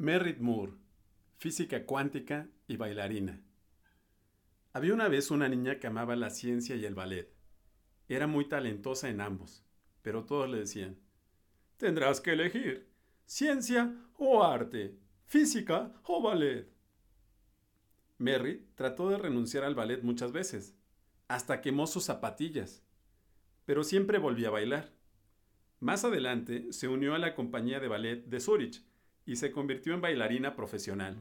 Merritt Moore, física cuántica y bailarina. Había una vez una niña que amaba la ciencia y el ballet. Era muy talentosa en ambos, pero todos le decían, tendrás que elegir ciencia o arte, física o ballet. Merritt trató de renunciar al ballet muchas veces, hasta quemó sus zapatillas, pero siempre volvía a bailar. Más adelante se unió a la compañía de ballet de Zurich, y se convirtió en bailarina profesional.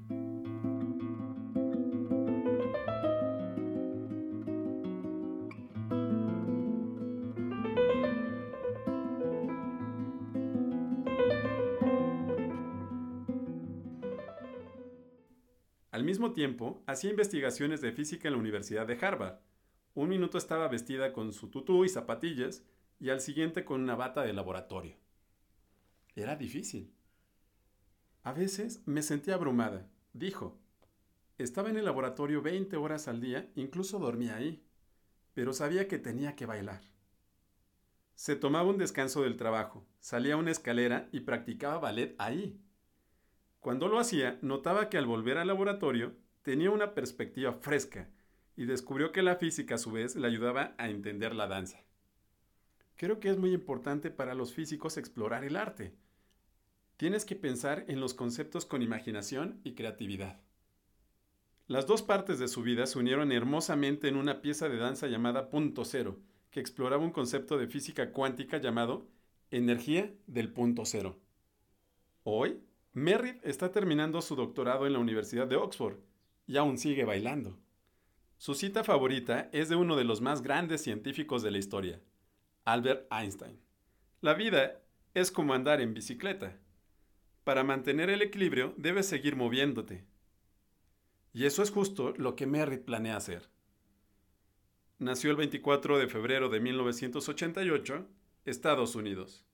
Al mismo tiempo, hacía investigaciones de física en la Universidad de Harvard. Un minuto estaba vestida con su tutú y zapatillas y al siguiente con una bata de laboratorio. Era difícil. A veces me sentía abrumada, dijo. Estaba en el laboratorio 20 horas al día, incluso dormía ahí, pero sabía que tenía que bailar. Se tomaba un descanso del trabajo, salía a una escalera y practicaba ballet ahí. Cuando lo hacía, notaba que al volver al laboratorio tenía una perspectiva fresca y descubrió que la física a su vez le ayudaba a entender la danza. Creo que es muy importante para los físicos explorar el arte, Tienes que pensar en los conceptos con imaginación y creatividad. Las dos partes de su vida se unieron hermosamente en una pieza de danza llamada Punto Cero, que exploraba un concepto de física cuántica llamado energía del punto cero. Hoy, Merritt está terminando su doctorado en la Universidad de Oxford y aún sigue bailando. Su cita favorita es de uno de los más grandes científicos de la historia, Albert Einstein. La vida es como andar en bicicleta. Para mantener el equilibrio debes seguir moviéndote. Y eso es justo lo que Merritt planea hacer. Nació el 24 de febrero de 1988, Estados Unidos.